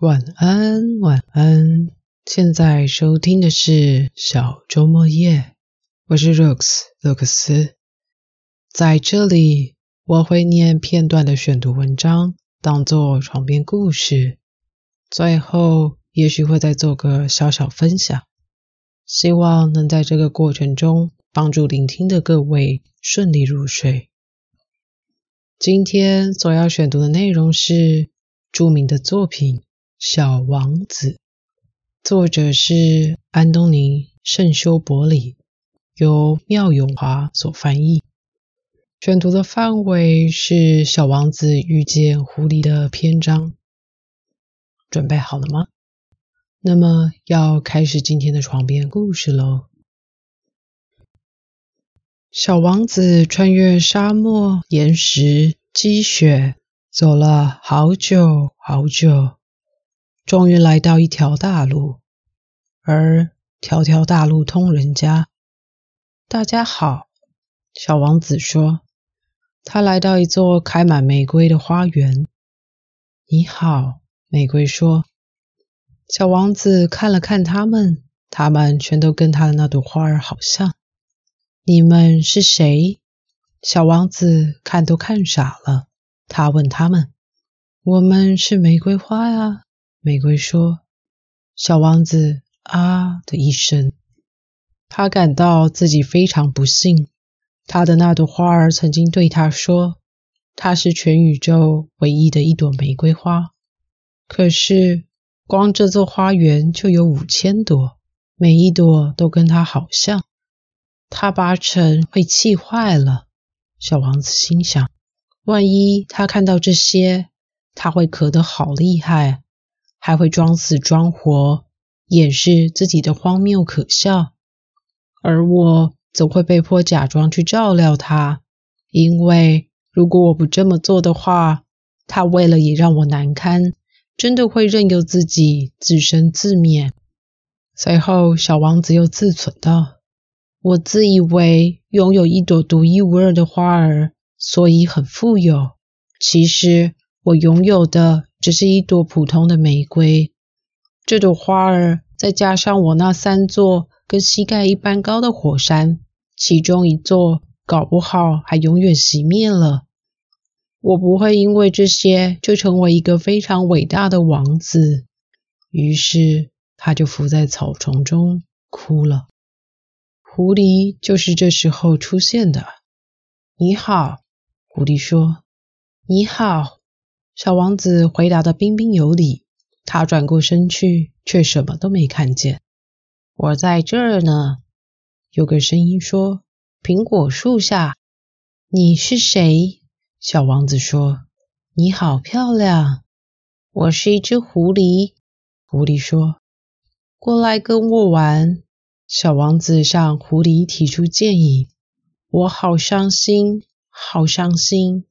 晚安，晚安。现在收听的是小周末夜，我是 Rooks 洛克斯。在这里，我会念片段的选读文章，当做床边故事。最后，也许会再做个小小分享。希望能在这个过程中帮助聆听的各位顺利入睡。今天所要选读的内容是著名的作品《小王子》，作者是安东尼·圣修伯里，由妙永华所翻译。选读的范围是《小王子遇见狐狸》的篇章。准备好了吗？那么要开始今天的床边故事喽。小王子穿越沙漠、岩石、积雪，走了好久好久，终于来到一条大路。而条条大路通人家。大家好，小王子说。他来到一座开满玫瑰的花园。你好，玫瑰说。小王子看了看他们，他们全都跟他的那朵花儿好像。你们是谁？小王子看都看傻了。他问他们：“我们是玫瑰花呀。”玫瑰说。小王子啊的一声，他感到自己非常不幸。他的那朵花儿曾经对他说：“它是全宇宙唯一的一朵玫瑰花。”可是。光这座花园就有五千朵，每一朵都跟他好像。他八成会气坏了。小王子心想：万一他看到这些，他会咳得好厉害，还会装死装活，掩饰自己的荒谬可笑。而我则会被迫假装去照料他，因为如果我不这么做的话，他为了也让我难堪。真的会任由自己自生自灭。随后，小王子又自忖道：“我自以为拥有一朵独一无二的花儿，所以很富有。其实，我拥有的只是一朵普通的玫瑰。这朵花儿，再加上我那三座跟膝盖一般高的火山，其中一座搞不好还永远熄灭了。”我不会因为这些就成为一个非常伟大的王子。于是他就伏在草丛中哭了。狐狸就是这时候出现的。你好，狐狸说。你好，小王子回答的彬彬有礼。他转过身去，却什么都没看见。我在这儿呢。有个声音说：“苹果树下。”你是谁？小王子说：“你好漂亮，我是一只狐狸。”狐狸说：“过来跟我玩。”小王子向狐狸提出建议：“我好伤心，好伤心，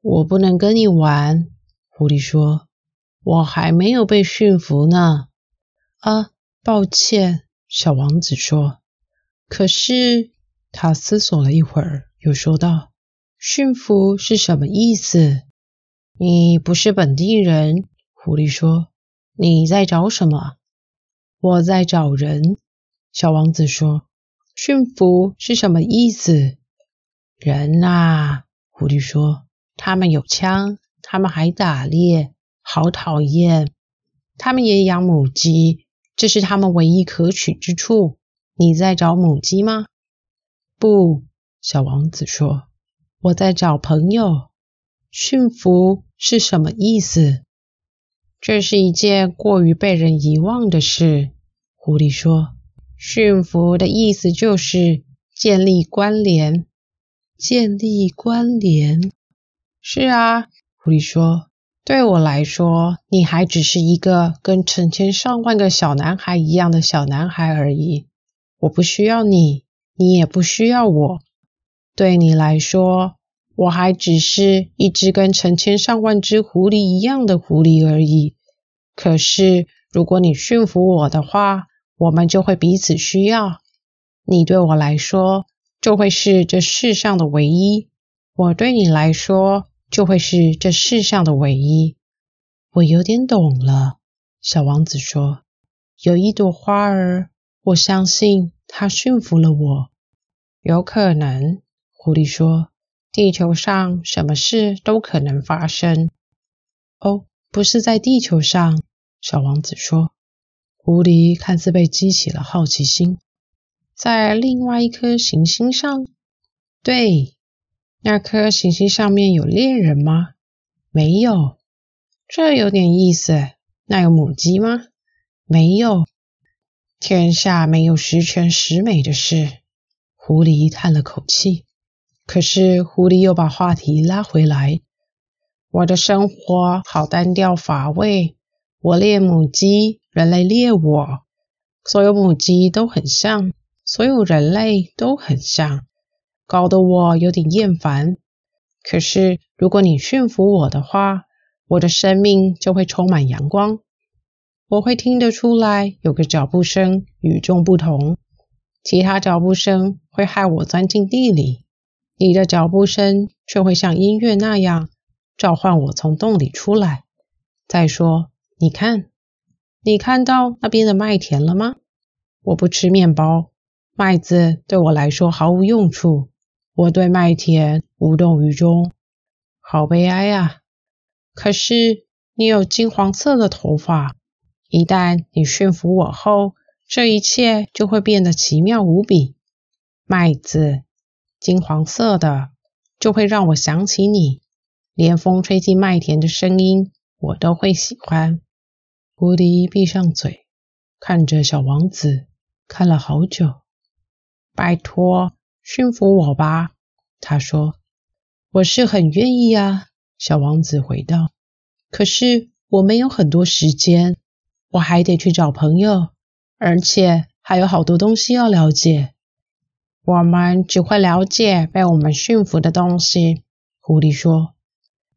我不能跟你玩。”狐狸说：“我还没有被驯服呢。”啊，抱歉，小王子说。可是他思索了一会儿，又说道。驯服是什么意思？你不是本地人，狐狸说。你在找什么？我在找人。小王子说。驯服是什么意思？人啊，狐狸说。他们有枪，他们还打猎，好讨厌。他们也养母鸡，这是他们唯一可取之处。你在找母鸡吗？不，小王子说。我在找朋友。驯服是什么意思？这是一件过于被人遗忘的事。狐狸说：“驯服的意思就是建立关联。建立关联。是啊。”狐狸说：“对我来说，你还只是一个跟成千上万个小男孩一样的小男孩而已。我不需要你，你也不需要我。”对你来说，我还只是一只跟成千上万只狐狸一样的狐狸而已。可是，如果你驯服我的话，我们就会彼此需要。你对我来说，就会是这世上的唯一；我对你来说，就会是这世上的唯一。我有点懂了，小王子说：“有一朵花儿，我相信它驯服了我。”有可能，狐狸说：“地球上什么事都可能发生。”哦，不是在地球上，小王子说。狐狸看似被激起了好奇心，在另外一颗行星上。对，那颗行星上面有猎人吗？没有。这有点意思。那有母鸡吗？没有。天下没有十全十美的事。狐狸叹了口气。可是狐狸又把话题拉回来。我的生活好单调乏味。我猎母鸡。人类猎我，所有母鸡都很像，所有人类都很像，搞得我有点厌烦。可是如果你驯服我的话，我的生命就会充满阳光。我会听得出来有个脚步声与众不同，其他脚步声会害我钻进地里，你的脚步声却会像音乐那样召唤我从洞里出来。再说，你看。你看到那边的麦田了吗？我不吃面包，麦子对我来说毫无用处。我对麦田无动于衷，好悲哀啊！可是你有金黄色的头发，一旦你驯服我后，这一切就会变得奇妙无比。麦子金黄色的，就会让我想起你，连风吹进麦田的声音，我都会喜欢。狐狸闭上嘴，看着小王子，看了好久。拜托，驯服我吧，他说。我是很愿意啊，小王子回道。可是我没有很多时间，我还得去找朋友，而且还有好多东西要了解。我们只会了解被我们驯服的东西，狐狸说。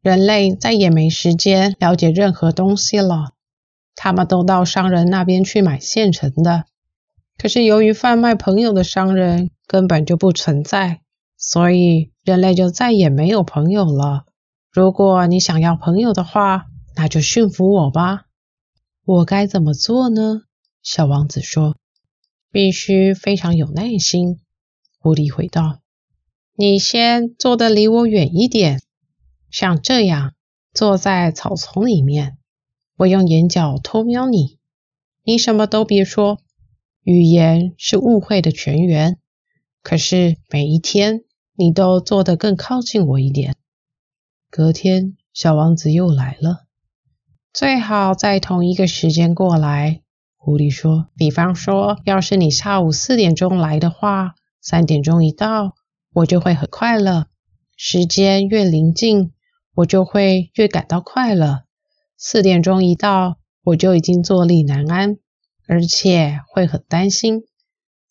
人类再也没时间了解任何东西了。他们都到商人那边去买现成的，可是由于贩卖朋友的商人根本就不存在，所以人类就再也没有朋友了。如果你想要朋友的话，那就驯服我吧。我该怎么做呢？小王子说：“必须非常有耐心。”狐狸回道：“你先坐得离我远一点，像这样坐在草丛里面。”我用眼角偷瞄你，你什么都别说。语言是误会的泉源。可是每一天，你都坐得更靠近我一点。隔天，小王子又来了。最好在同一个时间过来，狐狸说。比方说，要是你下午四点钟来的话，三点钟一到，我就会很快乐。时间越临近，我就会越感到快乐。四点钟一到，我就已经坐立难安，而且会很担心。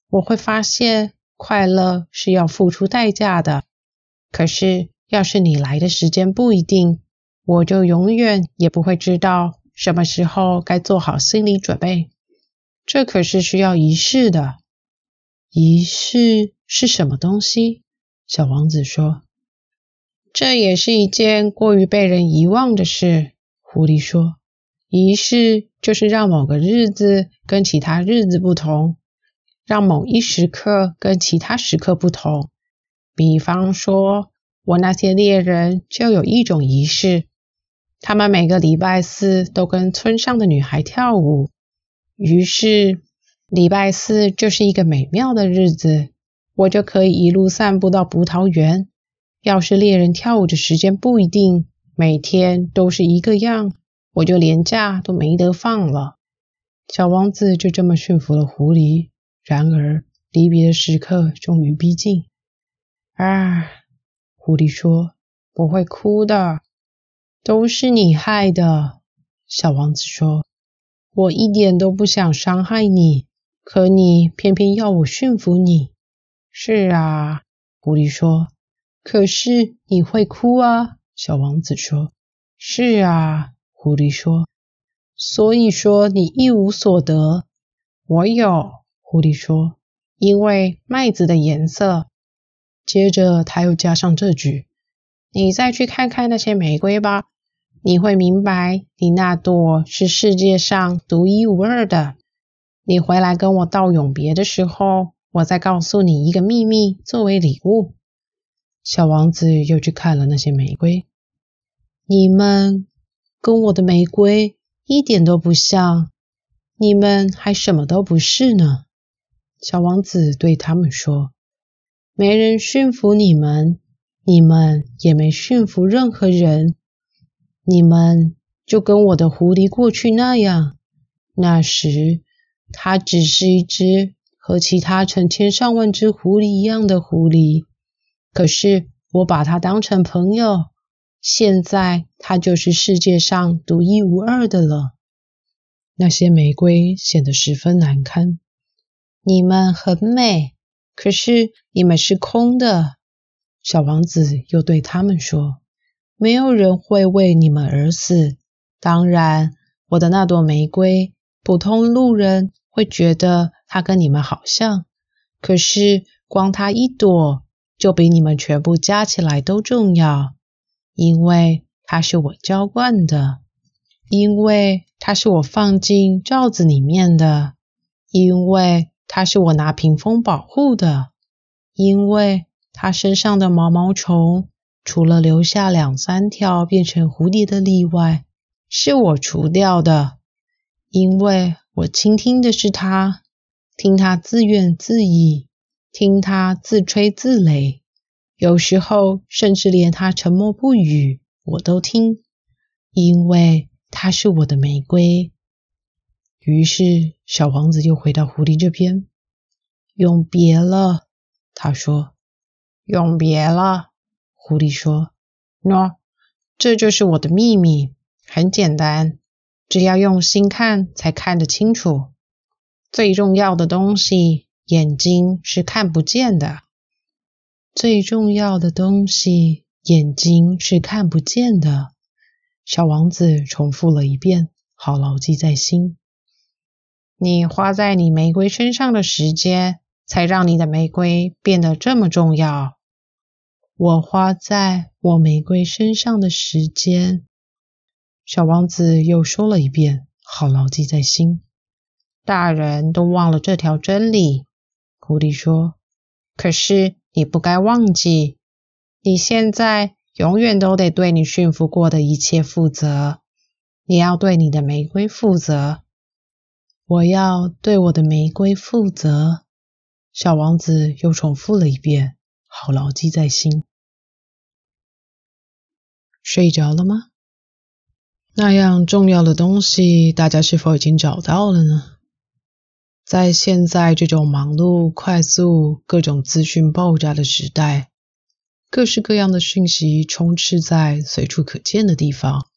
我会发现快乐是要付出代价的。可是，要是你来的时间不一定，我就永远也不会知道什么时候该做好心理准备。这可是需要仪式的。仪式是什么东西？小王子说：“这也是一件过于被人遗忘的事。”狐狸说：“仪式就是让某个日子跟其他日子不同，让某一时刻跟其他时刻不同。比方说，我那些猎人就有一种仪式，他们每个礼拜四都跟村上的女孩跳舞。于是，礼拜四就是一个美妙的日子，我就可以一路散步到葡萄园。要是猎人跳舞的时间不一定。”每天都是一个样，我就连假都没得放了。小王子就这么驯服了狐狸。然而，离别的时刻终于逼近。啊，狐狸说：“不会哭的，都是你害的。”小王子说：“我一点都不想伤害你，可你偏偏要我驯服你。”是啊，狐狸说：“可是你会哭啊。”小王子说：“是啊。”狐狸说：“所以说你一无所得。”我有。狐狸说：“因为麦子的颜色。”接着他又加上这句：“你再去看看那些玫瑰吧，你会明白，你那朵是世界上独一无二的。你回来跟我道永别的时候，我再告诉你一个秘密作为礼物。小王子又去看了那些玫瑰，你们跟我的玫瑰一点都不像，你们还什么都不是呢。小王子对他们说：“没人驯服你们，你们也没驯服任何人。”你们就跟我的狐狸过去那样，那时它只是一只和其他成千上万只狐狸一样的狐狸，可是我把它当成朋友，现在它就是世界上独一无二的了。那些玫瑰显得十分难堪。你们很美，可是你们是空的。小王子又对他们说。没有人会为你们而死。当然，我的那朵玫瑰，普通路人会觉得它跟你们好像，可是光它一朵，就比你们全部加起来都重要，因为它是我浇灌的，因为它是我放进罩子里面的，因为它是我拿屏风保护的，因为它身上的毛毛虫。除了留下两三条变成蝴蝶的例外，是我除掉的，因为我倾听的是他，听他自怨自艾，听他自吹自擂，有时候甚至连他沉默不语我都听，因为他是我的玫瑰。于是小王子又回到狐狸这边，永别了，他说，永别了。狐狸说：“喏，这就是我的秘密，很简单，只要用心看才看得清楚。最重要的东西，眼睛是看不见的。最重要的东西，眼睛是看不见的。”小王子重复了一遍，好牢记在心。你花在你玫瑰身上的时间，才让你的玫瑰变得这么重要。我花在我玫瑰身上的时间，小王子又说了一遍，好牢记在心。大人都忘了这条真理，狐狸说。可是你不该忘记，你现在永远都得对你驯服过的一切负责。你要对你的玫瑰负责。我要对我的玫瑰负责。小王子又重复了一遍，好牢记在心。睡着了吗？那样重要的东西，大家是否已经找到了呢？在现在这种忙碌、快速、各种资讯爆炸的时代，各式各样的讯息充斥在随处可见的地方，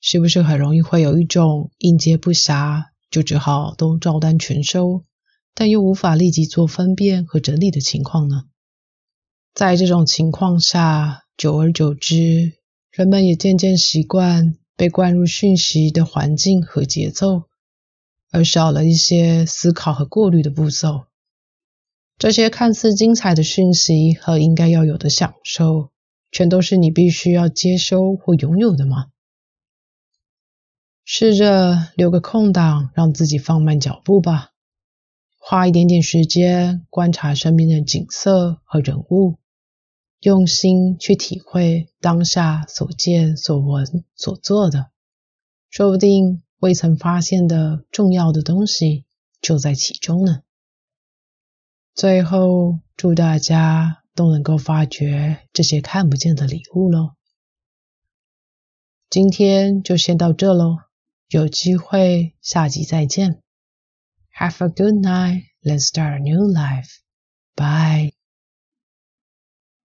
是不是很容易会有一种应接不暇，就只好都照单全收，但又无法立即做分辨和整理的情况呢？在这种情况下，久而久之，人们也渐渐习惯被灌入讯息的环境和节奏，而少了一些思考和过滤的步骤。这些看似精彩的讯息和应该要有的享受，全都是你必须要接收或拥有的吗？试着留个空档，让自己放慢脚步吧，花一点点时间观察身边的景色和人物。用心去体会当下所见所闻所做的，说不定未曾发现的重要的东西就在其中呢。最后，祝大家都能够发掘这些看不见的礼物喽。今天就先到这喽，有机会下集再见。Have a good night. Let's start a new life. Bye.